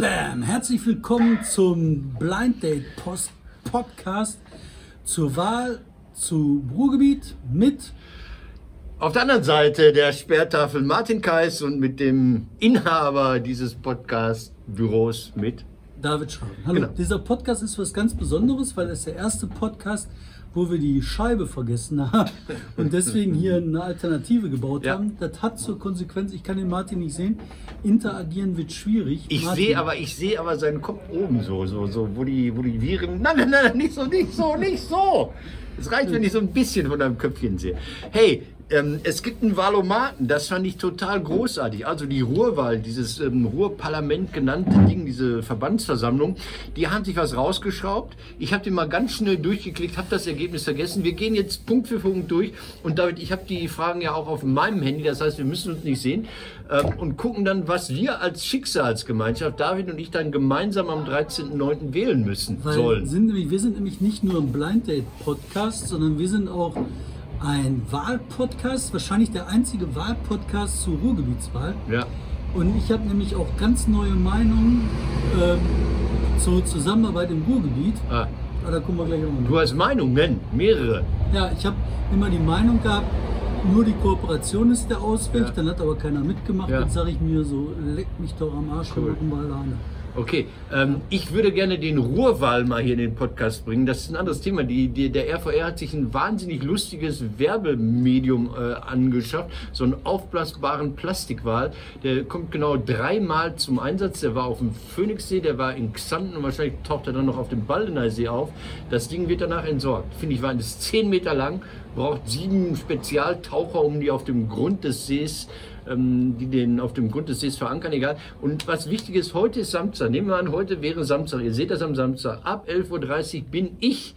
Bam! Herzlich willkommen zum Blind Date Post Podcast zur Wahl zu Ruhrgebiet mit Auf der anderen Seite der Sperrtafel Martin Kais und mit dem Inhaber dieses Podcast-Büros mit. David Schraben. Hallo, Genau. dieser Podcast ist was ganz Besonderes, weil es der erste Podcast, wo wir die Scheibe vergessen haben und deswegen hier eine Alternative gebaut Ja. haben. Das hat zur Konsequenz, ich kann den Martin nicht sehen, interagieren wird schwierig. Ich sehe aber, ich sehe aber seinen Kopf oben so, so, so, wo die, wo die Viren. Nein, nein, nein, nicht so, nicht so, nicht so. Es reicht, wenn ich so ein bisschen von deinem Köpfchen sehe. Hey, ähm, es gibt einen Wahlomaten, das fand ich total großartig. Also die Ruhrwahl, dieses ähm, Ruhrparlament genannte Ding, diese Verbandsversammlung, die haben sich was rausgeschraubt. Ich habe den mal ganz schnell durchgeklickt, habe das Ergebnis vergessen. Wir gehen jetzt Punkt für Punkt durch und David, ich habe die Fragen ja auch auf meinem Handy, das heißt, wir müssen uns nicht sehen ähm, und gucken dann, was wir als Schicksalsgemeinschaft, David und ich, dann gemeinsam am 13.09. wählen müssen Weil sollen. Sind nämlich, wir sind nämlich nicht nur ein Blind Date Podcast, sondern wir sind auch ein Wahlpodcast, wahrscheinlich der einzige Wahlpodcast zur Ruhrgebietswahl. Ja. Und ich habe nämlich auch ganz neue Meinungen ähm, zur Zusammenarbeit im Ruhrgebiet. Ah, Aber da kommen wir gleich noch. du hast Meinungen, mehrere. Ja, ich habe immer die Meinung gehabt, nur die Kooperation ist der Ausweg, Ja. dann hat aber keiner mitgemacht. Ja. Jetzt sage ich mir so, leck mich doch am Arsch, Cool. wir machen wir alleine. Okay, ähm, ich würde gerne den Ruhrwahl mal hier in den Podcast bringen. Das ist ein anderes Thema. Die, die, der RVR hat sich ein wahnsinnig lustiges Werbemedium äh, angeschafft, so einen aufblasbaren Plastikwal. Der kommt genau dreimal zum Einsatz. Der war auf dem Phoenixsee, der war in Xanten und wahrscheinlich taucht er dann noch auf dem Baldeneysee auf. Das Ding wird danach entsorgt. Finde ich, war das 10 Meter lang, braucht sieben Spezialtaucher, um die auf dem Grund des Sees ähm, die den auf dem Grund des Sees verankern, egal. Und was wichtig ist, heute ist Samstag. Nehmen wir an, heute wäre Samstag. Ihr seht das am Samstag. Ab 11.30 Uhr bin ich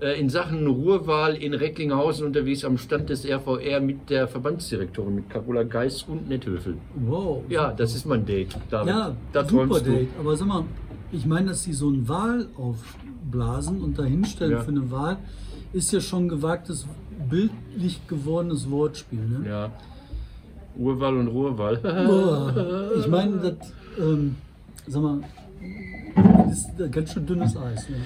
äh, in Sachen Ruhrwahl in Recklinghausen unterwegs am Stand des RVR mit der Verbandsdirektorin, mit Carola Geis und Netthöfel. Wow. Ja, das ist mein Date. David. Ja, da super träumst du. Date. Aber sag mal, ich meine, dass sie so ein Wahl aufblasen und dahinstellen Ja. für eine Wahl, ist ja schon gewagtes, bildlich gewordenes Wortspiel. Ne? Ja. Urwahl und Ruhrwahl. Boah, ich meine, das, ähm, sag mal, ist ganz schön dünnes Eis. Ne?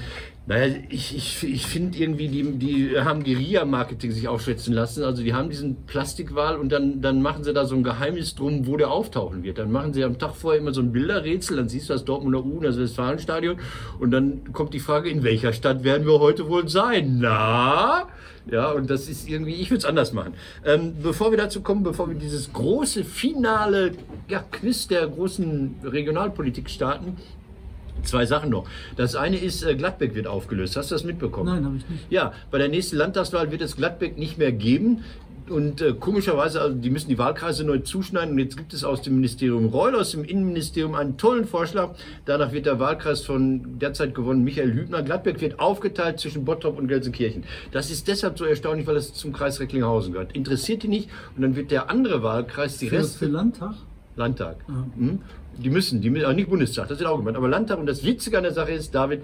Naja, ich, ich, ich finde irgendwie, die, die haben Guerilla-Marketing sich aufschwätzen lassen. Also die haben diesen Plastikwal und dann, dann machen sie da so ein Geheimnis drum, wo der auftauchen wird. Dann machen sie am Tag vorher immer so ein Bilderrätsel, dann siehst du das Dortmunder U, das Westfalenstadion und dann kommt die Frage, in welcher Stadt werden wir heute wohl sein? Na? Ja, und das ist irgendwie, ich würde es anders machen. Ähm, bevor wir dazu kommen, bevor wir dieses große finale ja, Quiz der großen Regionalpolitik starten, Zwei Sachen noch. Das eine ist, äh, Gladbeck wird aufgelöst. Hast du das mitbekommen? Nein, habe ich nicht. Ja, bei der nächsten Landtagswahl wird es Gladbeck nicht mehr geben. Und äh, komischerweise, also die müssen die Wahlkreise neu zuschneiden. Und jetzt gibt es aus dem Ministerium Reul, aus dem Innenministerium einen tollen Vorschlag. Danach wird der Wahlkreis von derzeit gewonnen Michael Hübner. Gladbeck wird aufgeteilt zwischen Bottrop und Gelsenkirchen. Das ist deshalb so erstaunlich, weil es zum Kreis Recklinghausen gehört. Interessiert die nicht. Und dann wird der andere Wahlkreis, die Rest... für Landtag? Landtag. Mhm. Die müssen, die müssen, auch nicht Bundestag, das wird auch gemeint, aber Landtag. Und das Witzige an der Sache ist, David,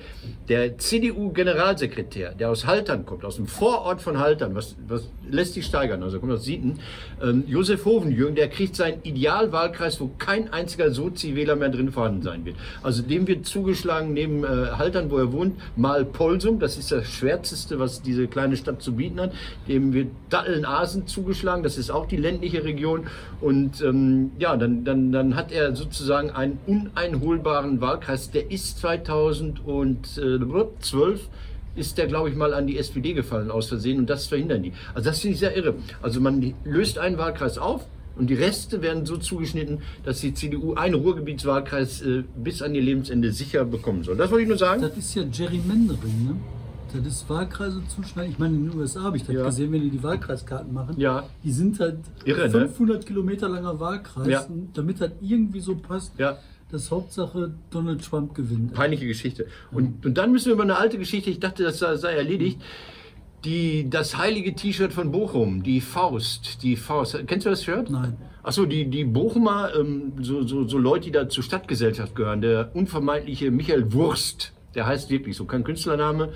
der CDU-Generalsekretär, der aus Haltern kommt, aus dem Vorort von Haltern, was, was lässt sich steigern, also kommt aus Sieten, ähm, Josef Hovenjürgen, der kriegt seinen Idealwahlkreis, wo kein einziger Sozi-Wähler mehr drin vorhanden sein wird. Also dem wird zugeschlagen, neben äh, Haltern, wo er wohnt, mal Polsum, das ist das Schwärzeste, was diese kleine Stadt zu bieten hat. Dem wird Datteln-Asen zugeschlagen, das ist auch die ländliche Region. Und ähm, ja, dann, dann, dann hat er sozusagen einen uneinholbaren Wahlkreis. Der ist 2012 ist der, glaube ich, mal an die SPD gefallen aus Versehen und das verhindern die. Also das finde ich sehr irre. Also man löst einen Wahlkreis auf und die Reste werden so zugeschnitten, dass die CDU einen Ruhrgebietswahlkreis äh, bis an ihr Lebensende sicher bekommen soll. Das wollte ich nur sagen. Das ist ja Gerrymandering, ne? Das ist Wahlkreise zuschneiden. Ich meine, in den USA habe ich das Ja. gesehen, wenn die die Wahlkreiskarten machen. Ja. Die sind halt Irre, ne? 500 Kilometer langer Wahlkreis, Ja. damit das irgendwie so passt, Ja. dass Hauptsache Donald Trump gewinnt. Peinliche Geschichte. Und, und dann müssen wir über eine alte Geschichte, ich dachte, das sei, sei erledigt. Die, das heilige T-Shirt von Bochum, die Faust, die Faust. Kennst du das Shirt? Nein. Achso, die, die Bochumer, ähm, so, so, so Leute, die da zur Stadtgesellschaft gehören, der unvermeidliche Michael Wurst, Der heißt wirklich so, kein Künstlername.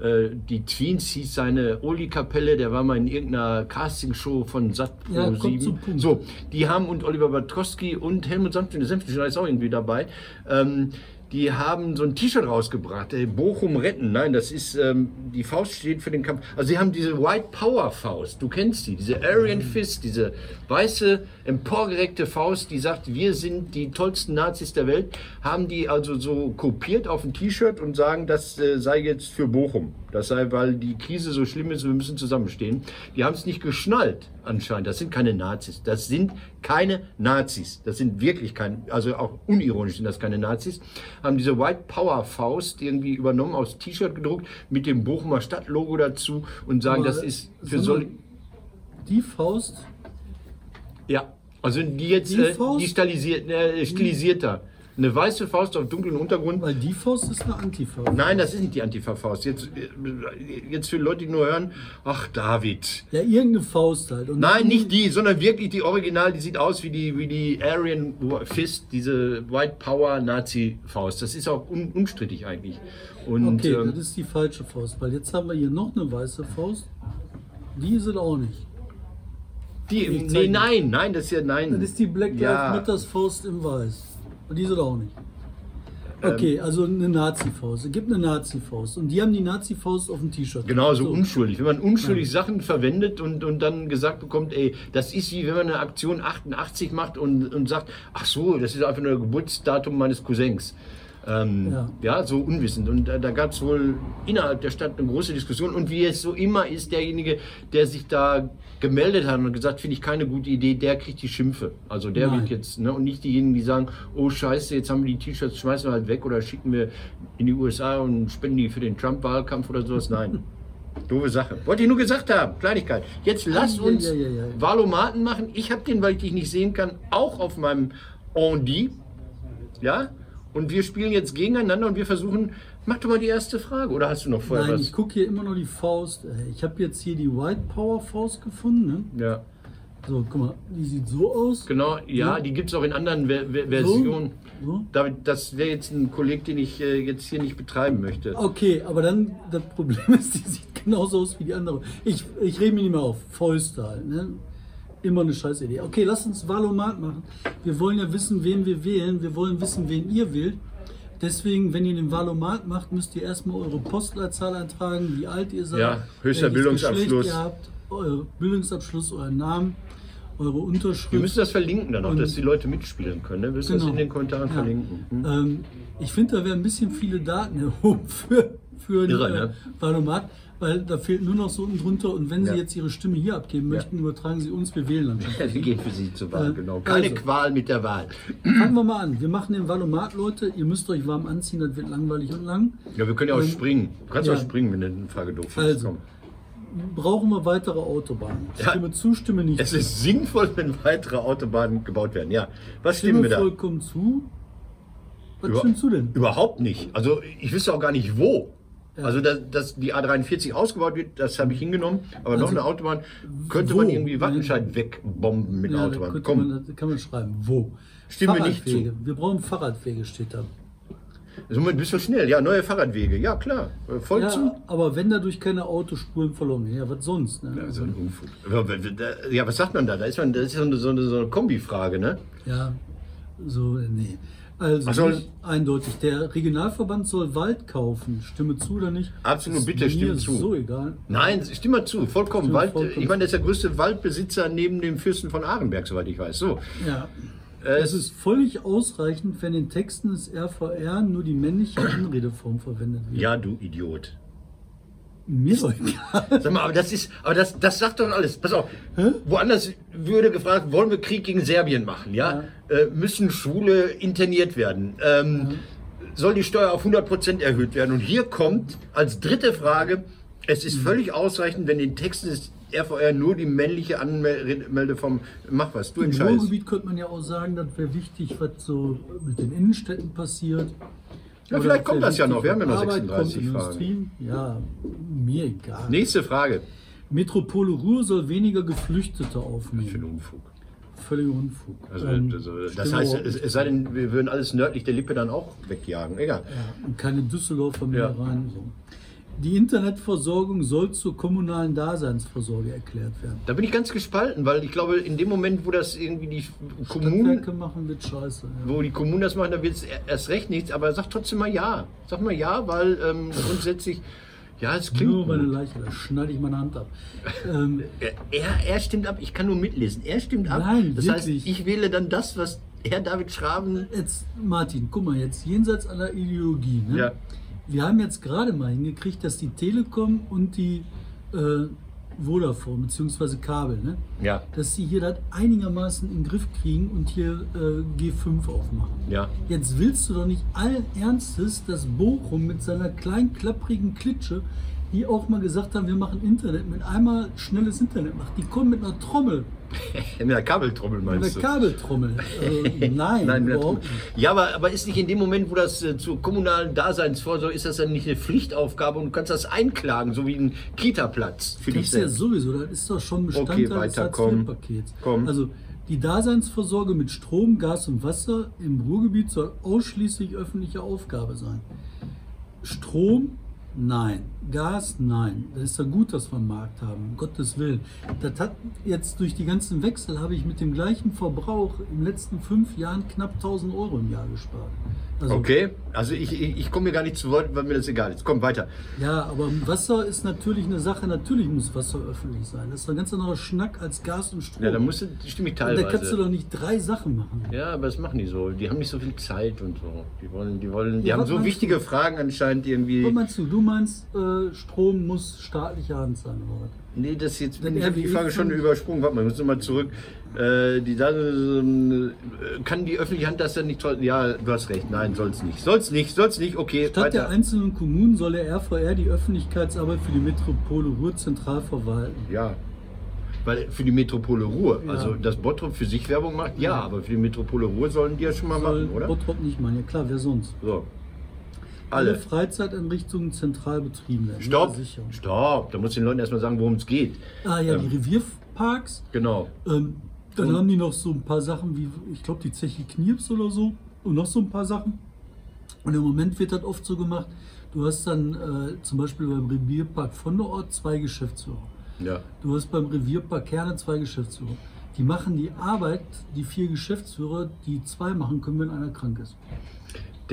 Äh, die Tweens hieß seine Oli-Kapelle, der war mal in irgendeiner Castingshow von Sat Ja, Pro kommt 7. zum Punkt. So, die haben und Oliver Batkowski und Helmut Senftenstein ist auch irgendwie dabei. Ähm, die haben so ein T-Shirt rausgebracht, äh, Bochum retten. Nein, das ist, ähm, die Faust steht für den Kampf. Also sie haben diese White Power Faust, du kennst die, diese Aryan Fist, diese weiße, emporgereckte Faust, die sagt, wir sind die tollsten Nazis der Welt, haben die also so kopiert auf ein T-Shirt und sagen, das äh, sei jetzt für Bochum. Das sei, weil die Krise so schlimm ist, wir müssen zusammenstehen. Die haben es nicht geschnallt anscheinend. Das sind keine Nazis. Das sind keine Nazis. Das sind wirklich keine, also auch unironisch sind das keine Nazis. Haben diese White Power Faust irgendwie übernommen, aus T-Shirt gedruckt, mit dem Bochumer Stadtlogo dazu und sagen, Aber das ist für so. Die Faust, Ja, also die jetzt Die äh, Faust? die stilisiert, äh, stilisierter. Eine weiße Faust auf dunklem Untergrund. weil die Faust ist eine Antifaust. Nein, das ist nicht die Antifa-Faust. Jetzt, jetzt für Leute, die nur hören, ach David. Ja, irgendeine Faust halt. Und Nein, nicht die, sondern wirklich die Original, die sieht aus wie die, wie die Aryan Fist, diese White Power Nazi-Faust. Das ist auch un, unstrittig eigentlich. Und Okay, ähm, das ist die falsche Faust, weil jetzt haben wir hier noch eine weiße Faust. Die ist es auch nicht. die, nee, nein, nein, das ist ja nein. Das ist die Black Lives ja, Matters Faust im Weiß. Und die es auch nicht. Ähm. Okay, also eine Nazi-Faust. Es gibt eine Nazi-Faust. Und die haben die Nazi-Faust auf dem T-Shirt. Genau, so unschuldig. Wenn man unschuldig Sachen verwendet und, und dann gesagt bekommt, ey, das ist wie wenn man eine Aktion 88 macht und, und sagt, ach so, das ist einfach nur Geburtsdatum meines Cousins. Ähm, ja. Ja. so unwissend. Und äh, da gab es wohl innerhalb der Stadt eine große Diskussion. Und wie es so immer ist, derjenige, der sich da gemeldet hat und gesagt, finde ich keine gute Idee, der kriegt die Schimpfe. Also der Nein. wird jetzt, ne, und nicht diejenigen, die sagen, oh scheiße, jetzt haben wir die T-Shirts, schmeißen wir halt weg oder schicken wir in die USA und spenden die für den Trump-Wahlkampf oder sowas. Nein. Doofe Sache. Wollte ich nur gesagt haben. Kleinigkeit. Jetzt lass uns ja, ja, ja. Valomaten machen. Ich habe den, weil ich dich nicht sehen kann, auch auf meinem Ondi. Ja? Und wir spielen jetzt gegeneinander und wir versuchen, mach doch mal die erste Frage. Oder hast du noch vorher Nein, was? ich gucke hier immer noch die Faust. Ich habe jetzt hier die White Power Faust gefunden. Ne? ja, So, guck mal, die sieht so aus. genau. Ja, die gibt es auch in anderen Ver Ver Versionen. So. David, das wäre jetzt ein Kolleg, den ich äh, jetzt hier nicht betreiben möchte. Okay, aber dann, das Problem ist, die sieht genauso aus wie die andere. Ich, ich rede mich nicht mehr auf. Fäuste halt. Ne? Immer eine scheiß Idee. Okay, lass uns Valomat machen. Wir wollen ja wissen, wen wir wählen. Wir wollen wissen, wen ihr wählt. Deswegen, wenn ihr den Valomat macht, müsst ihr erstmal eure Postleitzahl eintragen, wie alt ihr seid. Ja, höchster Bildungsabschluss. Ihr habt, euer Bildungsabschluss, euren Namen, eure Unterschrift. Wir müssen das verlinken dann auch, Und- dass die Leute mitspielen können. Ne? Wir müssen das Genau. in den Kommentaren Ja. verlinken. Hm? Ähm, ich finde, da werden ein bisschen viele Daten erhoben für, für Irre, ein ne? äh, Valomat, weil da fehlt nur noch so unten drunter und wenn Ja. Sie jetzt Ihre Stimme hier abgeben möchten, übertragen Sie uns, wir wählen dann. Ja, die geht für Sie zur Wahl, Äh, genau. Keine also. Qual mit der Wahl. Fangen wir mal an. Wir machen den Valomat, Leute. Ihr müsst euch warm anziehen, das wird langweilig und lang. Ja, wir können ja auch Ähm, springen. Du kannst ja. auch springen, wenn du eine Frage doof findest. Also. Komm. Brauchen wir weitere Autobahnen? Ja. Stimme zu, Stimme nicht Es zu. ist sinnvoll, wenn weitere Autobahnen gebaut werden. Ja, was stimmen Stimme wir da? vollkommen zu. Was Über- stimmst du denn? Überhaupt nicht. Also ich wüsste auch gar nicht wo. Also dass, dass die A43 ausgebaut wird, das habe ich hingenommen. Aber noch Also, eine Autobahn könnte wo? man irgendwie Wattenscheid wegbomben mit Ja, Autobahn. Komm, man, kann man schreiben. Wo? Stimme nicht Fahrradwege. Wir brauchen Fahrradwege, steht da. somit bist du schnell. Ja, neue Fahrradwege. Ja, klar. Äh, Voll Ja, zu. aber wenn dadurch keine Autospuren verloren gehen, ja, was sonst? Ne? Ja, so ein Unfug. Ja, was sagt man da? Da ist man, das ist so eine, so eine, so eine Kombifrage, ne? Ja, so, nee. Also, Was soll- nicht eindeutig. Der Regionalverband soll Wald kaufen. Stimme zu oder nicht? Absolut, Ist bitte, mir stimme zu. so egal. Nein, stimm mal zu, vollkommen. Stimme Wald, vollkommen ich meine, das ist der größte Waldbesitzer neben dem Fürsten von Arenberg, soweit ich weiß. So, Ja. Äh, Es ist völlig ausreichend, wenn in Texten des RVR nur die männliche Anredeform verwendet wird. ja, du Idiot. Mir doch egal. Sag mal, aber das ist, aber das, das sagt doch alles. Pass auf, woanders würde gefragt, wollen wir Krieg gegen Serbien machen, ja? Äh, müssen Schwule interniert werden? Ähm, Soll die Steuer auf 100% erhöht werden? Und hier kommt als dritte Frage, es ist völlig ausreichend, wenn in Texten des RVR nur die männliche Anmeldeform, mach was, du Im entscheidest. Ruhrgebiet könnte man ja auch sagen, das wäre wichtig, was so mit den Innenstädten passiert. Ja, vielleicht kommt das ja noch. Wir haben ja noch Arbeit 36 kommt, Fragen. Ja, mir egal. Nächste Frage. Metropole Ruhr soll weniger Geflüchtete Für aufnehmen. einen Unfug. völliger Unfug. Also, Ähm, das heißt, es, es sei denn, wir würden alles nördlich der Lippe dann auch wegjagen. Egal. Ja, und keine Düsseldorfer mehr Ja. rein. So. Die Internetversorgung soll zur kommunalen Daseinsvorsorge erklärt werden. Da bin ich ganz gespalten, weil ich glaube, in dem Moment, wo das irgendwie die Kommunen, machen wird scheiße. Ja. wo die Kommunen das machen, da wird es erst recht nichts. Aber sag trotzdem mal ja. Sag mal ja, weil ähm, grundsätzlich, ja, es klingt. Nur meine. Leiche, da schneide ich meine Hand ab. ähm, Er, er stimmt ab, ich kann nur mitlesen. Er stimmt ab. Nein, das heißt, wirklich. ich wähle dann das, was Herr David Schraben. jetzt, Martin, guck mal, jetzt jenseits aller Ideologie. Ne? Ja. Wir haben jetzt gerade mal hingekriegt, dass die Telekom und die äh, Vodafone bzw. Kabel, ne? Ja, dass sie hier das einigermaßen in den Griff kriegen und hier äh, G5 aufmachen. ja. Jetzt willst du doch nicht allen Ernstes, dass Bochum mit seiner kleinen, klapprigen Klitsche, die auch mal gesagt haben, wir machen Internet, mit einmal schnelles Internet macht. Die kommen mit einer Trommel, Mit der Kabeltrommel mit einer meinst du? Kabeltrommel. Also, nein, Nein, mit überhaupt nicht. Ja, aber, aber ist nicht in dem Moment, wo das äh, zur kommunalen Daseinsvorsorge ist, das dann nicht eine Pflichtaufgabe und du kannst das einklagen, so wie ein Kita-Platz für dich Das ist ja sowieso, das ist doch schon Bestandteil Okay, des weiter, Hartz komm. Komm. Also die Daseinsvorsorge mit Strom, Gas und Wasser im Ruhrgebiet soll ausschließlich öffentliche Aufgabe sein. Strom, nein. Gas, nein. Das ist ja gut, dass wir einen Markt haben, um Gottes Willen. Das hat jetzt durch die ganzen Wechsel, habe ich mit dem gleichen Verbrauch in den letzten fünf Jahren knapp 1000 Euro im Jahr gespart. Also, Okay, also ich, ich, ich komme mir gar nicht zu Wort, weil mir das egal ist. Komm weiter. Ja, aber Wasser ist natürlich eine Sache, natürlich muss Wasser öffentlich sein. Das ist ein ganz anderer Schnack als Gas und Strom. Ja, da musst du, stimme ich und da kannst du teilweise. doch nicht drei Sachen machen. Ja, aber das machen die so. Die haben nicht so viel Zeit und so. Die wollen, die wollen, die Ja, haben so wichtige Fragen anscheinend irgendwie. Was meinst du? Du meinst, äh, Strom muss staatliche Hand sein, oder was? Nee, das jetzt Wenn ich habe die Frage schon übersprungen. Warte mal, ich muss nochmal zurück. Äh, die äh, kann die öffentliche Hand das dann nicht? Ja, du hast recht. Nein, soll's nicht. Soll's nicht, soll's nicht. Okay, Statt der weiter. einzelnen Kommunen soll der RVR die Öffentlichkeitsarbeit für die Metropole Ruhr zentral verwalten. Ja. Weil für die Metropole Ruhr, Ja. also dass Bottrop für sich Werbung macht, ja, aber für die Metropole Ruhr sollen die ja schon mal Soll machen, oder? Bottrop nicht machen. Ja klar, wer sonst? So. Alle Alle. Freizeiteinrichtungen zentral betrieben werden. Stopp, Ja, sicher. stopp. Da muss den Leuten erstmal sagen, worum es geht. Ah ja, Ähm. die Revierparks. Genau. Ähm, dann Und- haben die noch so ein paar Sachen wie, ich glaube, die Zeche Knirps oder so. Und noch so ein paar Sachen. Und im Moment wird das oft so gemacht, du hast dann äh, zum Beispiel beim Revierpark von der Ort zwei Geschäftsführer. Ja. Du hast beim Revierpark Kerne zwei Geschäftsführer. Die machen die Arbeit, die vier Geschäftsführer, die zwei machen können, wenn einer krank ist.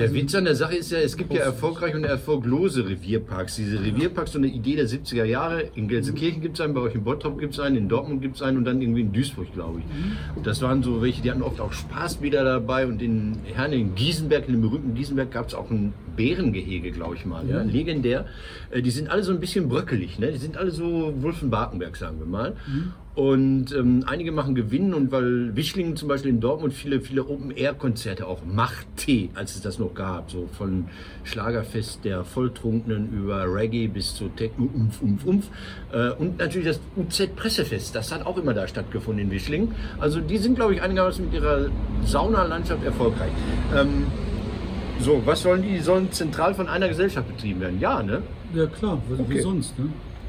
Der Witz an der Sache ist ja, es gibt ja erfolgreiche und erfolglose Revierparks. Diese Revierparks, so eine Idee der 70er Jahre. In Gelsenkirchen gibt es einen, bei euch in Bottrop gibt es einen, in Dortmund gibt es einen und dann irgendwie in Duisburg, glaube ich. Das waren so welche, die hatten oft auch Spaßbäder dabei und in Herne, in Giesenberg, in dem berühmten Giesenberg gab es auch ein Bärengehege, glaube ich mal. Ja? Legendär. Äh, Die sind alle so ein bisschen bröckelig, ne? Die sind alle so Wolfenbartenberg, sagen wir mal. Und ähm, einige machen Gewinn und weil Wischlingen zum Beispiel in Dortmund viele, viele Open-Air-Konzerte auch Macht-T, als es das noch gab, so von Schlagerfest der Volltrunkenen über Reggae bis zu Techno, Umf, Umf, Umf. Äh, und natürlich das UZ-Pressefest, das hat auch immer da stattgefunden in Wischlingen. Also die sind, glaube ich, einigermaßen mit ihrer Saunalandschaft erfolgreich. Ähm, so, was sollen die? Die sollen zentral von einer Gesellschaft betrieben werden. Ja, ne? Ja klar, wie Okay. sonst. Ne?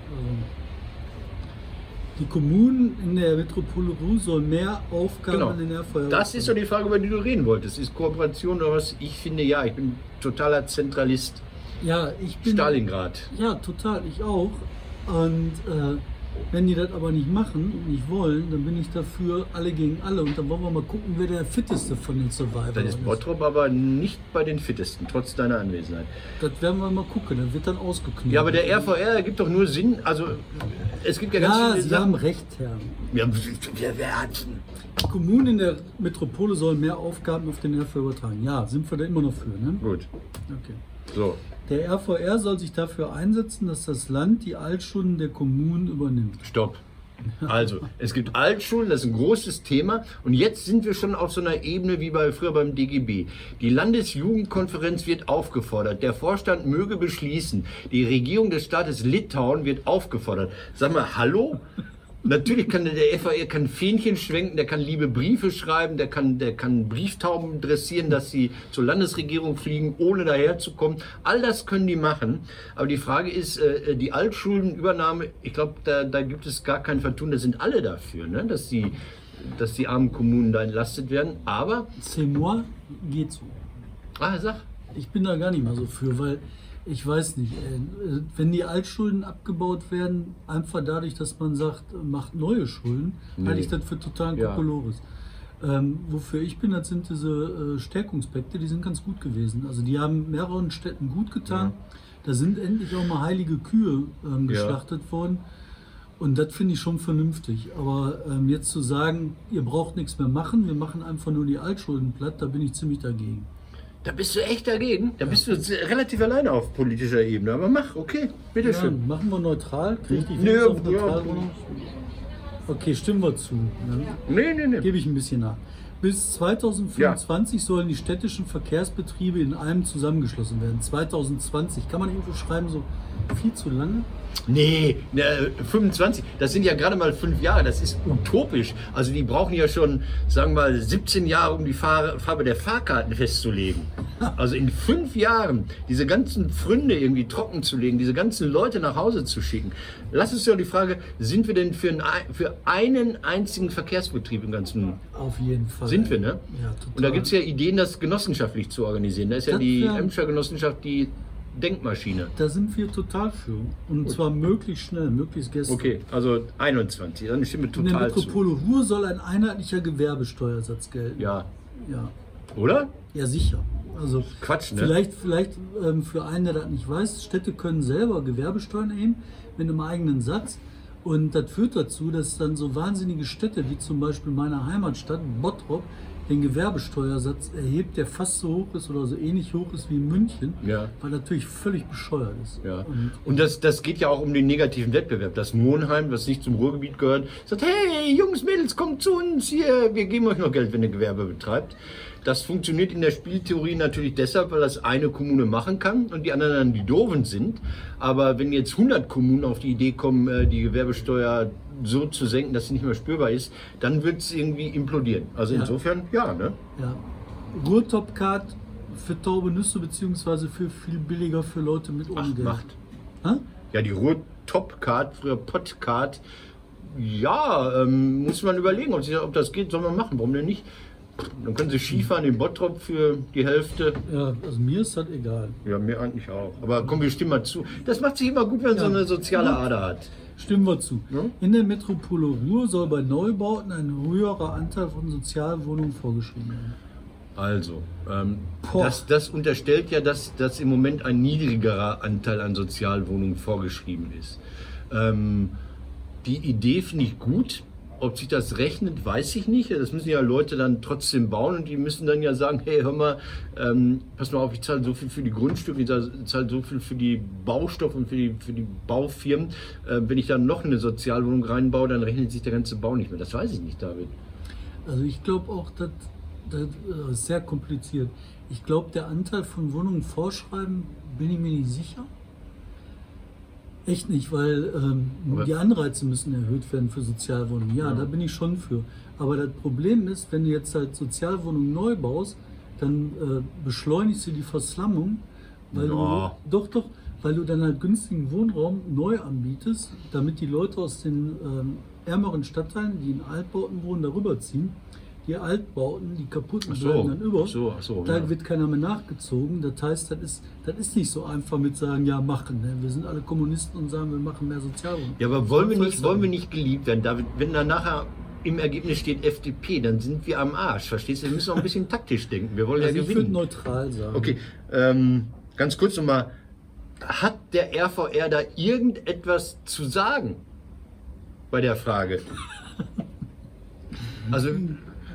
Also, die Kommunen in der Metropole Ruhr sollen mehr Aufgaben Genau. an den RVR Das ist so die Frage, über die du reden wolltest. Ist Kooperation oder was? Ich finde ja, ich bin totaler Zentralist. Ja, ich bin. Stalingrad. Ja, total, ich auch. Und äh, wenn die das aber nicht machen und nicht wollen, dann bin ich dafür alle gegen alle. Und dann wollen wir mal gucken, wer der fitteste von den Survivors Dann ist Bottrop aber nicht bei den Fittesten, trotz deiner Anwesenheit. Das werden wir mal gucken, dann wird dann ausgeknüpft. Ja, aber der RVR ergibt doch nur Sinn. Also, es gibt ja ganz Ja, viele Sie Sachen. haben recht, Herr. Ja, wer, wer hat Die Kommunen in der Metropole sollen mehr Aufgaben auf den RVR übertragen. Ja, sind wir da immer noch für, ne? Gut, Okay. So. Der RVR soll sich dafür einsetzen, dass das Land die Altschulden der Kommunen übernimmt. Stopp. Also, es gibt Altschulen, das ist ein großes Thema. Und jetzt sind wir schon auf so einer Ebene wie bei früher beim DGB. Die Landesjugendkonferenz wird aufgefordert. Der Vorstand möge beschließen. Die Regierung des Staates Litauen wird aufgefordert. Sag mal, hallo? Natürlich kann der, FAR kann Fähnchen schwenken, der kann liebe Briefe schreiben, der kann, der kann Brieftauben dressieren, dass sie zur Landesregierung fliegen, ohne daherzukommen. All das können die machen. Aber die Frage ist, äh, die Altschuldenübernahme, ich glaube, da, da gibt es gar kein Vertun, da sind alle dafür, ne? dass die dass die armen Kommunen da entlastet werden. Aber, C'est moi geht so. ah, sag, Ich bin da gar nicht mal so für, weil ich weiß nicht, äh, wenn die Altschulden abgebaut werden, einfach dadurch, dass man sagt, macht neue Schulden, Nee. halte ich das für totalen Ja. Kokolores. Ähm, wofür ich bin, das sind diese äh, Stärkungspakte, die sind ganz gut gewesen. Also die haben mehreren Städten gut getan. Da sind endlich auch mal heilige Kühe ähm, Ja. geschlachtet worden. Und das finde ich schon vernünftig. Aber ähm, jetzt zu sagen, ihr braucht nichts mehr machen, wir machen einfach nur die Altschulden platt, da bin ich ziemlich dagegen. Da bist du echt dagegen. Da bist du relativ alleine auf politischer Ebene. Aber mach, okay, Ja, bitteschön. machen wir neutral? Krieg ich die Nö, Fans auf ja. Okay, stimmen wir zu. Ne? Nee, nee, nee. Gebe ich ein bisschen nach. Bis 2025 sollen die städtischen Verkehrsbetriebe in einem zusammengeschlossen werden. 2020. Kann man irgendwo schreiben, so viel zu lange? Nee, ne, 25, das sind ja gerade mal fünf Jahre, das ist utopisch. Also die brauchen ja schon, sagen wir mal, 17 Jahre, um die Farbe der Fahrkarten festzulegen. Also in fünf Jahren diese ganzen Pfründe irgendwie trocken zu legen, diese ganzen Leute nach Hause zu schicken. Lass uns doch die Frage, sind wir denn für, ein, für einen einzigen Verkehrsbetrieb im ganzen... Auf jeden Fall. Sind wir, ne? Ja, total. Und da gibt es ja Ideen, das genossenschaftlich zu organisieren. Da ist ja Das die Emscher Genossenschaft die Denkmaschine. Da sind wir total für. Und zwar möglichst schnell, möglichst gestern. Okay, also 21, dann stimme In der total zu. Metropole Ruhr soll ein einheitlicher Gewerbesteuersatz gelten. Ja, Ja, oder? ja sicher. Also Quatsch, ne? Vielleicht, vielleicht ähm, für einen, der das nicht weiß, Städte können selber Gewerbesteuern erheben mit einem eigenen Satz. Und das führt dazu, dass dann so wahnsinnige Städte wie zum Beispiel meine Heimatstadt Bottrop den Gewerbesteuersatz erhebt, der fast so hoch ist oder so ähnlich hoch ist wie in München, Ja. weil natürlich völlig bescheuert ist. Ja. Und Und das, das geht ja auch um den negativen Wettbewerb. Das Monheim, was nicht zum Ruhrgebiet gehört, sagt, hey Jungs, Mädels, kommt zu uns hier, wir geben euch noch Geld, wenn ihr Gewerbe betreibt. Das funktioniert in der Spieltheorie natürlich deshalb, weil das eine Kommune machen kann und die anderen dann die Doofen sind. Aber wenn jetzt 100 Kommunen auf die Idee kommen, äh, die Gewerbesteuer so zu senken, dass sie nicht mehr spürbar ist, dann wird es irgendwie implodieren. Also Ja. insofern, ja, ne? ja. Ruhrtopcard für taube Nüsse beziehungsweise für viel billiger für Leute mit ohne Ach, Geld. macht. Hä? Ja, die Ruhr Topcard, früher Podcard. Ja, ähm, muss man überlegen, ob das geht, soll man machen. Warum denn nicht? Dann können sie Skifahren in Bottrop für die Hälfte. Ja, also mir ist das egal. Ja, mir eigentlich auch. Aber komm, wir stimmen mal zu. Das macht sich immer gut, wenn man so Ja. eine soziale Ja. Ader hat. Stimmen wir zu. Ja. In der Metropole Ruhr soll bei Neubauten ein höherer Anteil von Sozialwohnungen vorgeschrieben werden. Also, ähm, das, das unterstellt ja, dass, dass im Moment ein niedrigerer Anteil an Sozialwohnungen vorgeschrieben ist. Ähm, die Idee finde ich gut. Ob sich das rechnet, weiß ich nicht. Das müssen ja Leute dann trotzdem bauen und die müssen dann ja sagen, hey, hör mal, ähm, pass mal auf, ich zahle so viel für die Grundstücke, ich zahle so viel für die Baustoffe und für die, für die Baufirmen. Äh, wenn ich dann noch eine Sozialwohnung reinbaue, dann rechnet sich der ganze Bau nicht mehr. Das weiß ich nicht, David. Also ich glaube auch, dass das äh, ist sehr kompliziert. Ich glaube, der Anteil von Wohnungen vorschreiben, bin ich mir nicht sicher. Echt nicht, weil ähm, die Anreize müssen erhöht werden für Sozialwohnungen. Ja, Ja. da bin ich schon für. Aber das Problem ist, wenn du jetzt halt Sozialwohnungen neu baust, dann äh, beschleunigst du die Verslammung, weil Ja. du doch doch, weil du dann halt günstigen Wohnraum neu anbietest, damit die Leute aus den ähm, ärmeren Stadtteilen, die in Altbauten wohnen, darüber ziehen. Die Altbauten, die kaputten so, bleiben dann über. so, so, da ja. wird keiner mehr nachgezogen. Das heißt, das ist, das ist nicht so einfach mit sagen, ja, machen. Ne? Wir sind alle Kommunisten und sagen, wir machen mehr Sozialwohnungen. Ja, aber wollen wir nicht, wollen wir nicht geliebt werden, David? Wenn da nachher im Ergebnis steht FDP, dann sind wir am Arsch. Verstehst du? Wir müssen auch ein bisschen taktisch denken. Wir wollen Also ja ich würde gewinnen. neutral sagen. Okay, ähm, ganz kurz nochmal. Hat der RVR da irgendetwas zu sagen bei der Frage? Also,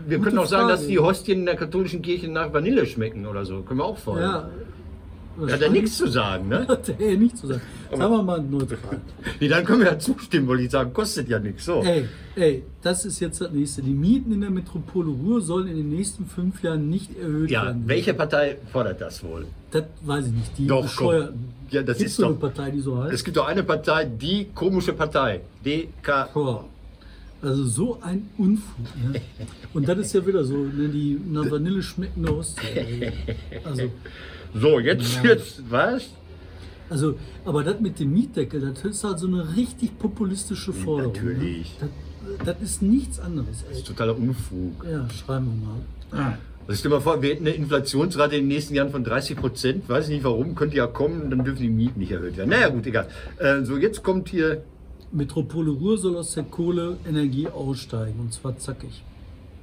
wir können auch sagen, Frage. dass die Hostien in der katholischen Kirche nach Vanille schmecken oder so. Können wir auch vorher. Ja. Da hat er nichts zu sagen, ne? Hat er nichts zu sagen. Sagen wir mal neutral. Nee, dann können wir ja zustimmen, wollte ich sagen. Kostet ja nichts. So. Ey, ey, das ist jetzt das nächste. Die Mieten in der Metropole Ruhr sollen in den nächsten fünf Jahren nicht erhöht Ja, werden. welche Partei fordert das wohl? Das weiß ich nicht. Die Doch. Bescheuerten. Ja, das Gibt's ist so eine doch- Partei, die so heißt? Es gibt doch eine Partei, die komische Partei. DK. Boah. Also so ein Unfug. Ne? Und das ist ja wieder so, ne, die nach Vanille schmeckende Ostsee. Also, So, jetzt Ja. wird's, was? also, aber das mit dem Mietdeckel, das ist halt so eine richtig populistische Forderung. Natürlich. Ne? Das, das ist nichts anderes. Das Ey. ist totaler Unfug. Ja, schreiben wir mal. Also stell dir mal vor, wir hätten eine Inflationsrate in den nächsten Jahren von 30 Prozent. Weiß ich nicht warum, könnte ja kommen, dann dürfen die Mieten nicht erhöht werden. Naja, gut, egal. Äh, so, jetzt kommt hier. Metropole Ruhr soll aus der Kohleenergie aussteigen und zwar zackig.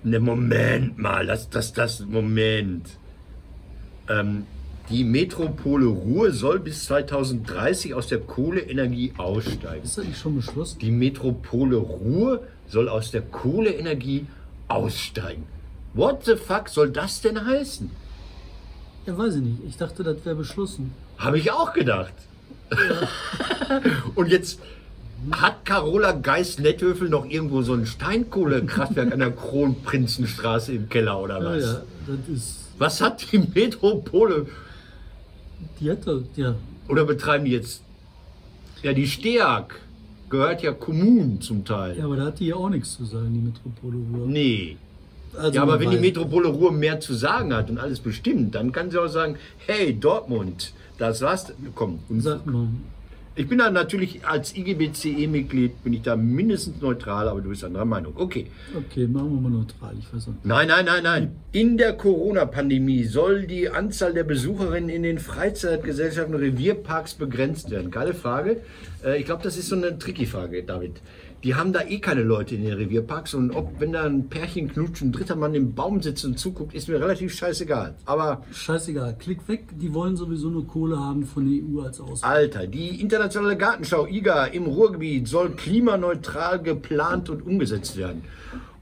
Ne, Moment mal, das, das, das, Moment. Ähm, die Metropole Ruhr soll bis 2030 aus der Kohleenergie aussteigen. Ist das nicht schon beschlossen? Die Metropole Ruhr soll aus der Kohleenergie aussteigen. What the fuck soll das denn heißen? Ja, weiß ich nicht. Ich dachte, das wäre beschlossen. Habe ich auch gedacht. Und jetzt hat Carola Geist-Netthöfel noch irgendwo so ein Steinkohlekraftwerk an der Kronprinzenstraße im Keller oder Ja, was? ja, das ist. Was hat die Metropole? Die hat da, ja. Oder betreiben die jetzt? Ja, die STEAG gehört ja Kommunen zum Teil. Ja, aber da hat die ja auch nichts zu sagen, die Metropole Ruhr. Nee. Also Ja, aber wenn die Metropole Ruhr mehr zu sagen hat und alles bestimmt, dann kann sie auch sagen, hey Dortmund, das war's. Komm, Sag mal, Ich bin da natürlich als IGBCE-Mitglied, bin ich da mindestens neutral, aber du bist anderer Meinung. Okay. okay, machen wir mal neutral. Ich weiß nicht. Nein, nein, nein, nein. In der Corona-Pandemie soll die Anzahl der Besucherinnen in den Freizeitgesellschaften und Revierparks begrenzt werden. Geile Frage. Äh, Ich glaube, das ist so eine tricky Frage, David. Die haben da eh keine Leute in den Revierparks und ob, wenn da ein Pärchen knutscht, ein dritter Mann im Baum sitzt und zuguckt, ist mir relativ scheißegal. Aber Scheißegal, klick weg. Die wollen sowieso nur Kohle haben von der EU als Auswahl. Alter, die internationale Gartenschau IGA im Ruhrgebiet soll klimaneutral geplant und umgesetzt werden.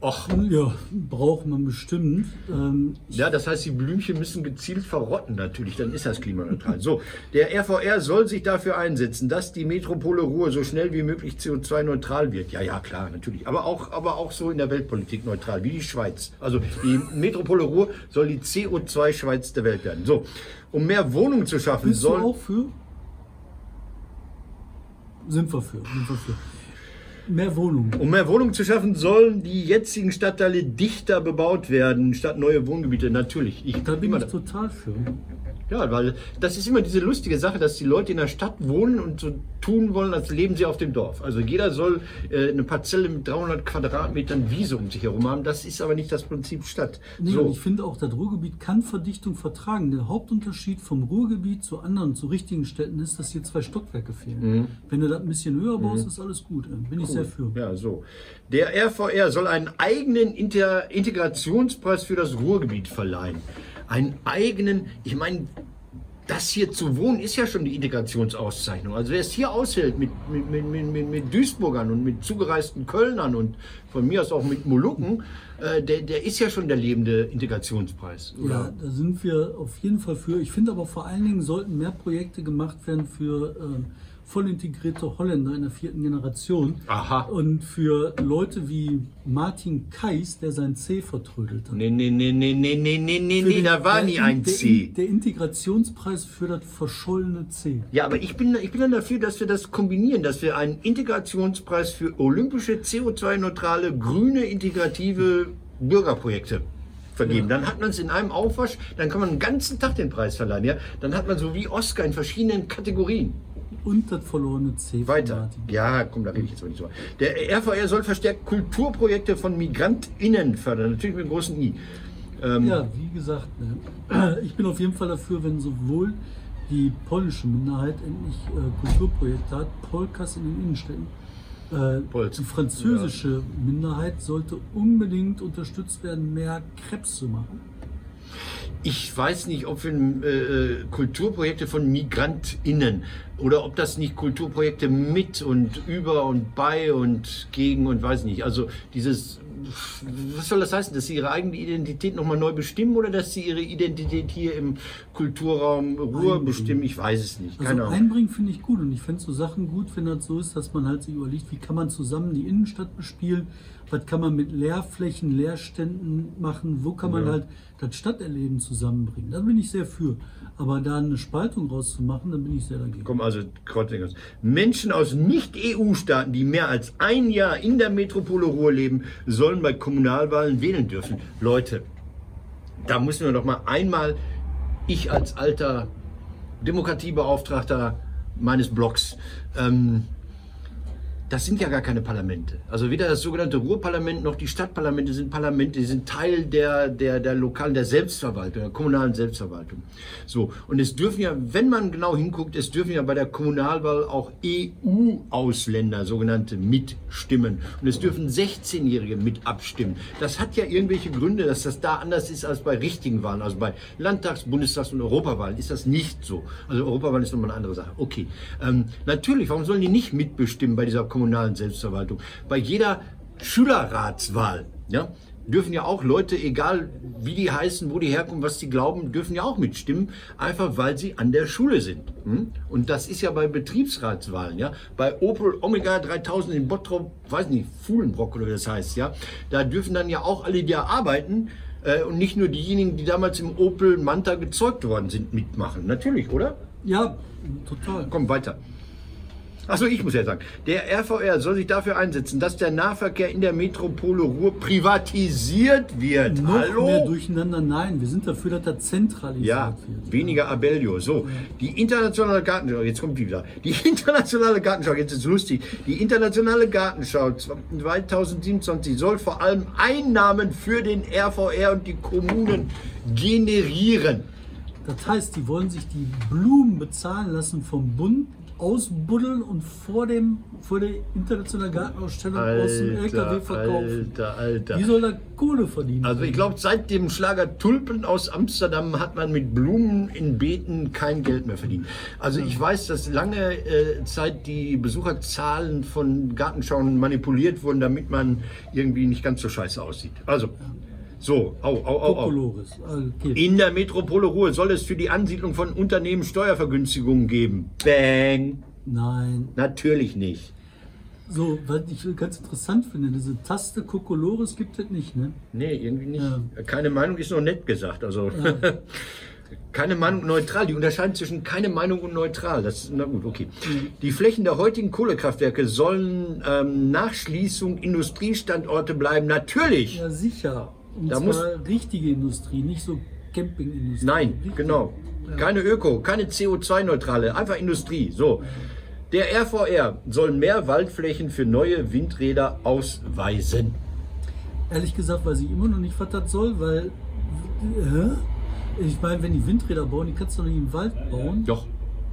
Och, Ja, braucht man bestimmt. Ähm, ja, das heißt, die Blümchen müssen gezielt verrotten natürlich, dann ist das klimaneutral. So, der RVR soll sich dafür einsetzen, dass die Metropole Ruhr so schnell wie möglich CO2-neutral wird. Ja, ja, klar, natürlich. Aber auch, aber auch so in der Weltpolitik neutral, wie die Schweiz. Also die Metropole Ruhr soll die CO2-Schweiz der Welt werden. So, um mehr Wohnungen zu schaffen, bist du soll... auch für? Sind wir für, sind wir für. Mehr Wohnungen. Um mehr Wohnungen zu schaffen, sollen die jetzigen Stadtteile dichter bebaut werden, statt neue Wohngebiete. Natürlich. Ich Da bin immer ich da- total für. Ja, weil das ist immer diese lustige Sache, dass die Leute in der Stadt wohnen und so tun wollen, als leben sie auf dem Dorf. Also jeder soll äh, eine Parzelle mit 300 Quadratmetern Wiese um sich herum haben. Das ist aber nicht das Prinzip Stadt. Nee, so. ich finde auch, das Ruhrgebiet kann Verdichtung vertragen. Der Hauptunterschied vom Ruhrgebiet zu anderen, zu richtigen Städten ist, dass hier zwei Stockwerke fehlen. Wenn du das ein bisschen höher baust, ist alles gut. ey. Bin ich sehr für. Ja, so. Der RVR soll einen eigenen Inter Integrationspreis für das Ruhrgebiet verleihen. Einen eigenen, ich meine, das hier zu wohnen ist ja schon die Integrationsauszeichnung. Also wer es hier aushält mit, mit, mit, mit, mit, Duisburgern und mit zugereisten Kölnern und von mir aus auch mit Molukken, äh, der, der ist ja schon der lebende Integrationspreis. Ja, Oder? da sind wir auf jeden Fall für. Ich finde aber vor allen Dingen sollten mehr Projekte gemacht werden für ähm, voll integrierte Holländer in der vierten Generation. Aha. Und für Leute wie Martin Kais, der sein C vertrödelt hat. Nee, nee, nee, nee, nee, nee, nee, nee, nee, da war nie In- ein der, C. Der Integrationspreis für das verschollene C. Ja, aber ich bin, ich bin dann dafür, dass wir das kombinieren, dass wir einen Integrationspreis für olympische, CO2-neutrale, grüne, integrative Bürgerprojekte vergeben. Ja. Dann hat man es in einem Aufwasch, dann kann man den ganzen Tag den Preis verleihen. Ja? Dann hat man so wie Oscar in verschiedenen Kategorien. Und das verlorene C. Weiter. Ja, komm, da rede ich jetzt aber nicht so. Der RVR soll verstärkt Kulturprojekte von MigrantInnen fördern, natürlich mit einem großen I. Ähm, Ja, wie gesagt, ne, ich bin auf jeden Fall dafür, wenn sowohl die polnische Minderheit endlich äh, Kulturprojekte hat, Polkas in den Innenstädten. Äh, die französische Minderheit sollte unbedingt unterstützt werden, mehr Krebs zu machen. Ich weiß nicht, ob wir äh, Kulturprojekte von MigrantInnen oder ob das nicht Kulturprojekte mit und über und bei und gegen und weiß nicht. Also dieses, was soll das heißen, dass sie ihre eigene Identität nochmal neu bestimmen oder dass sie ihre Identität hier im Kulturraum Ruhr Einbringen. bestimmen? Ich weiß es nicht. Also Keine einbringen finde ich gut und ich fände so Sachen gut, wenn das so ist, dass man halt sich überlegt, wie kann man zusammen die Innenstadt bespielen, was kann man mit Leerflächen, Leerständen machen, wo kann man Ja. halt das Stadterleben zusammenbringen. Da bin ich sehr für. Aber da eine Spaltung rauszumachen, dann bin ich sehr dagegen. Komm, also Kreuzingers. Menschen aus Nicht-EU-Staaten, die mehr als ein Jahr in der Metropole Ruhr leben, sollen bei Kommunalwahlen wählen dürfen. Leute, da müssen wir doch mal einmal, ich als alter Demokratiebeauftragter meines Blogs, ähm, das sind ja gar keine Parlamente. Also weder das sogenannte Ruhrparlament noch die Stadtparlamente sind Parlamente, die sind Teil der, der, der lokalen, der Selbstverwaltung, der kommunalen Selbstverwaltung. So, und es dürfen ja, wenn man genau hinguckt, es dürfen ja bei der Kommunalwahl auch EU-Ausländer, sogenannte, mitstimmen. Und es dürfen 16-Jährige mit abstimmen. Das hat ja irgendwelche Gründe, dass das da anders ist als bei richtigen Wahlen. Also bei Landtags-, Bundestags- und Europawahlen ist das nicht so. Also Europawahlen ist nochmal eine andere Sache. Okay. Ähm, natürlich, warum sollen die nicht mitbestimmen bei dieser Kommunalwahl? Kommunalen Selbstverwaltung. Bei jeder Schülerratswahl ja, dürfen ja auch Leute, egal wie die heißen, wo die herkommen, was sie glauben, dürfen ja auch mitstimmen, einfach weil sie an der Schule sind. Hm? Und das ist ja bei Betriebsratswahlen, ja, bei Opel Omega 3000 in Bottrop, weiß nicht, Fuhlenbrock oder wie das heißt, ja, da dürfen dann ja auch alle, die da arbeiten, äh, und nicht nur diejenigen, die damals im Opel Manta gezeugt worden sind, mitmachen. Natürlich, oder? Ja, total. Komm weiter. Achso, ich muss ja sagen, der RVR soll sich dafür einsetzen, dass der Nahverkehr in der Metropole Ruhr privatisiert wird. Noch Hallo? mehr durcheinander, nein. Wir sind dafür, dass er zentralisiert Ja, wird. weniger Abellio. So, die internationale Gartenschau, jetzt kommt die wieder. Die internationale Gartenschau, jetzt ist es lustig. Die internationale Gartenschau 2027 soll vor allem Einnahmen für den RVR und die Kommunen generieren. Das heißt, die wollen sich die Blumen bezahlen lassen vom Bund, ausbuddeln und vor, dem, vor der internationalen Gartenausstellung aus dem LKW verkaufen. Alter, Alter. Wie soll da Kohle verdienen? Also ich glaube, seit dem Schlager Tulpen aus Amsterdam hat man mit Blumen in Beeten kein Geld mehr verdient. Also ich weiß, dass lange äh, Zeit die Besucherzahlen von Gartenschauen manipuliert wurden, damit man irgendwie nicht ganz so scheiße aussieht. Also, so, au, au, au, au. Okay. In der Metropole Ruhr soll es für die Ansiedlung von Unternehmen Steuervergünstigungen geben. Bang! Nein. Natürlich nicht. So, was ich ganz interessant finde, diese Taste Kokolores gibt es nicht, ne? Nee, irgendwie nicht. Ja. Keine Meinung ist noch nett gesagt. Also keine Meinung neutral. Die unterscheiden zwischen keine Meinung und neutral. Das ist na gut, okay. Die Flächen der heutigen Kohlekraftwerke sollen ähm, nach Schließung Industriestandorte bleiben. Natürlich. Ja, sicher. Und Da muss- richtige Industrie, nicht so Campingindustrie. Nein, Richtig. genau. Keine Öko, keine CO2-neutrale, einfach Industrie. So. Der RVR soll mehr Waldflächen für neue Windräder ausweisen. Ehrlich gesagt weiß ich immer noch nicht, was das soll, weil. Hä? Ich meine, wenn die Windräder bauen, die kannst du doch nicht im Wald bauen. Doch.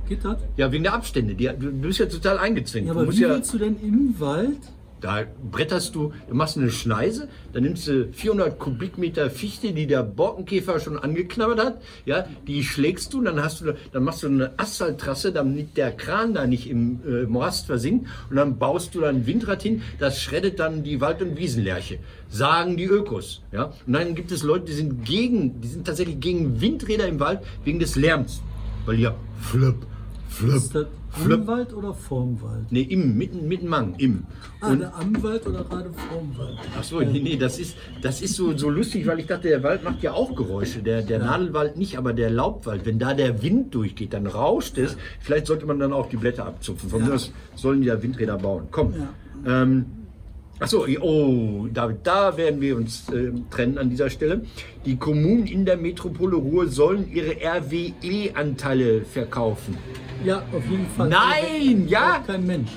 Geht das? Ja, wegen der Abstände. Die, du bist ja total eingezwängt. Ja, aber wie ja, willst du denn im Wald? Da bretterst du, du machst eine Schneise, dann nimmst du 400 Kubikmeter Fichte, die der Borkenkäfer schon angeknabbert hat, ja, die schlägst du, dann hast du, dann machst du eine Asphalttrasse, damit der Kran da nicht im äh, Morast versinkt und dann baust du dann ein Windrad hin, das schreddet dann die Wald- und Wiesenlerche, sagen die Ökos, ja. Und dann gibt es Leute, die sind gegen, die sind tatsächlich gegen Windräder im Wald wegen des Lärms, weil ja, flip, flip, Ist das am flip, Wald oder vorm Wald? nee, im, mitten, mitten Mang, im. Ah, der am Wald oder gerade vorm Wald? Ach so, nee, nee, das ist, das ist so, so lustig, weil ich dachte, der Wald macht ja auch Geräusche. Der, der Nadelwald nicht, aber der Laubwald. Wenn da der Wind durchgeht, dann rauscht es. Vielleicht sollte man dann auch die Blätter abzupfen. Von Ja. mir aus sollen die ja Windräder bauen. Komm. Ja. Ähm, ach so, oh, da, da werden wir uns äh, trennen an dieser Stelle. Die Kommunen in der Metropole Ruhr sollen ihre RWE-Anteile verkaufen. Ja, auf jeden Fall. Nein, ja? Kein Mensch.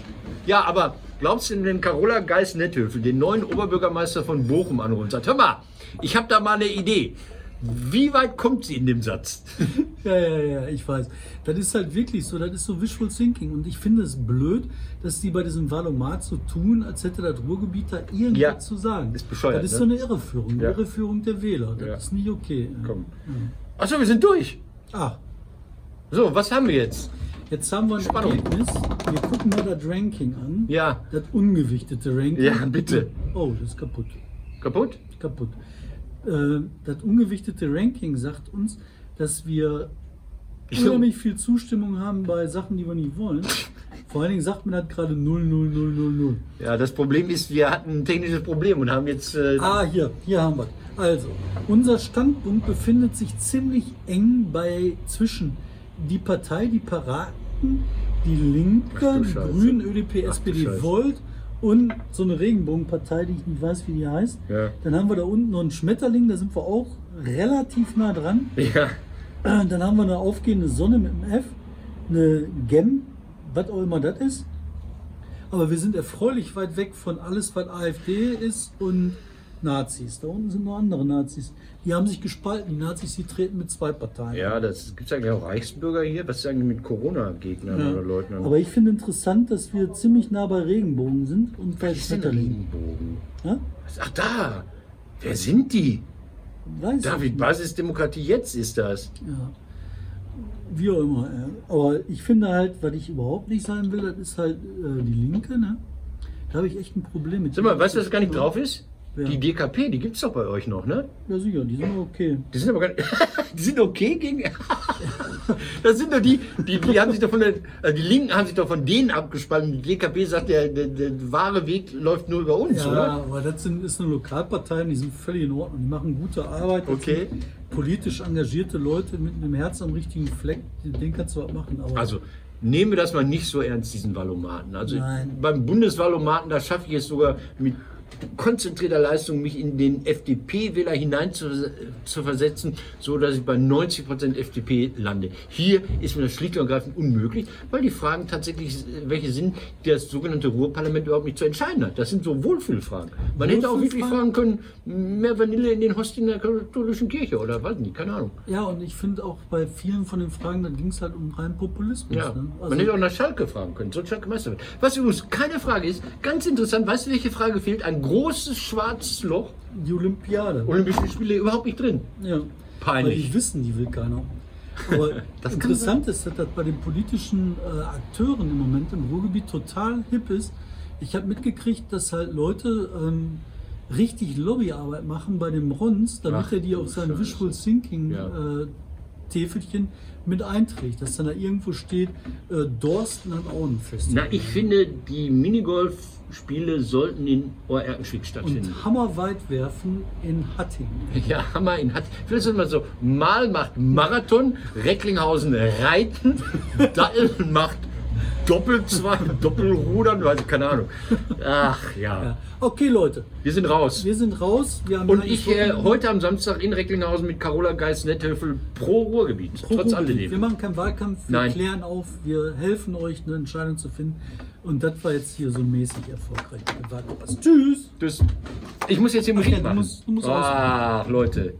Ja, aber glaubst du, wenn Carola Geis-Netthöfel den neuen Oberbürgermeister von Bochum anruft und sagt, hör mal, ich habe da mal eine Idee. Wie weit kommt sie in dem Satz? Ja, ja, ja, ich weiß. Das ist halt wirklich so, das ist so Visual Thinking. Und ich finde es blöd, dass die bei diesem Valomat so tun, als hätte das Ruhrgebiet da irgendwas Ja, zu sagen. ist bescheuert, Das ist ne? so eine Irreführung, eine Ja. Irreführung der Wähler. Das Ja. ist nicht okay. Komm. Achso, wir sind durch. Ah, So, was haben wir jetzt? jetzt haben wir ein Spannung. Ergebnis. Wir gucken mal das Ranking an. Ja, Das ungewichtete Ranking. Ja, bitte. Oh, das ist kaputt. kaputt? kaputt. Äh, das ungewichtete Ranking sagt uns, dass wir Ich- unheimlich viel Zustimmung haben bei Sachen, die wir nicht wollen. Vor allen Dingen sagt man das gerade 0, 0, 0, 0, 0. Ja, das Problem ist, wir hatten ein technisches Problem und haben jetzt. Äh, Ah, hier, hier haben wir Also, unser Standpunkt befindet sich ziemlich eng bei zwischen die Partei, die Piraten, die Linke, die. Grünen, ÖDP, Ach SPD. Volt und so eine Regenbogenpartei, die ich nicht weiß, wie die heißt. Ja. Dann haben wir da unten noch einen Schmetterling, da sind wir auch relativ nah dran. ja, Äh, Dann haben wir eine aufgehende Sonne mit dem F, eine Gem, was auch immer das ist. Aber wir sind erfreulich weit weg von alles, was AfD ist und Nazis. Da unten sind noch andere Nazis. Die haben sich gespalten. Die Nazis, die treten mit zwei Parteien. Ja, das gibt es eigentlich auch Reichsbürger hier. Was ist eigentlich mit Corona-Gegnern Ja. oder Leugnern? Aber ich finde interessant, dass wir ziemlich nah bei Regenbogen sind und bei Schmetterlingen. Regenbogen? Ja? Ach da! Wer sind die? Weiß David. Basisdemokratie jetzt ist das. Ja. Wie auch immer. Ja. Aber ich finde halt, was ich überhaupt nicht sein will, das ist halt äh, die Linke. Ne? Da habe ich echt ein Problem mit. Sag mal, weißt du, was gar nicht drauf ist? Ja. Die DKP, die gibt es doch bei euch noch, ne? Ja, sicher, die sind okay. Die sind aber gar nicht, die sind okay gegen. das sind doch die, die, die haben sich doch von der, also die Linken haben sich doch von denen abgespalten. Die DKP sagt, der, der, der wahre Weg läuft nur über uns, Ja, oder? aber das sind, ist eine Lokalpartei, die sind völlig in Ordnung. Die machen gute Arbeit. Okay. Politisch engagierte Leute mit einem Herz am richtigen Fleck, den kannst du was machen. Aber Also nehmen wir das mal nicht so ernst, diesen Valomaten. Also Nein. beim Bundesvalomaten, da schaffe ich es sogar mit konzentrierter Leistung, mich in den FDP-Wähler hinein zu, zu versetzen, so dass ich bei 90% FDP lande. Hier ist mir das schlicht und ergreifend unmöglich, weil die Fragen tatsächlich welche sind, die das sogenannte Ruhrparlament überhaupt nicht zu entscheiden hat. Das sind so Wohlfühlfragen. Man hätte auch wirklich fragen können, mehr Vanille in den Hostien der katholischen Kirche oder weiß nicht, keine Ahnung. ja, und ich finde auch bei vielen von den Fragen, da ging es halt um rein Populismus. Ja, Ne? man hätte auch nach Schalke fragen können, so Schalke Meister wird. Was übrigens keine Frage ist, ganz interessant, weißt du, welche Frage fehlt? Ein großes schwarzes Loch, die Olympiade. Olympische Spiele überhaupt nicht drin. Ja. Peinlich. Weil die wissen, die will keiner. Aber Das kann interessant ist, dass das bei den politischen äh, Akteuren im Moment im Ruhrgebiet total hip ist. Ich habe mitgekriegt, dass halt Leute ähm, richtig Lobbyarbeit machen bei dem Rons, damit Ach, er die auf sein. Visual Thinking Ja. äh, Täfelchen mit einträgt, dass dann da irgendwo steht, äh, Dorsten hat auch ein Festival. Na, ich finde, die Minigolf-Spiele sollten in Oerkenschwick stattfinden. Und Hammerweit werfen in Hattingen. Ja, Hammer in Hat. Vielleicht ist mal so, Mal macht Marathon, Recklinghausen Reiten, Dattel macht Doppelzwang, Doppelrudern, weiß ich, keine Ahnung. Ach ja. Ja. Okay, Leute, wir sind raus. wir sind raus. Wir Und ich äh, heute am Samstag in Recklinghausen mit Carola Geist-Netthöfel pro Ruhrgebiet. Pro trotz Ruhrgebiet. Wir alledem. machen keinen Wahlkampf, wir Nein. klären auf, wir helfen euch, eine Entscheidung zu finden. Und das war jetzt hier so mäßig erfolgreich. Tschüss! Tschüss. Ich muss jetzt hier Musik du machen. musst- du musst Ach, Leute.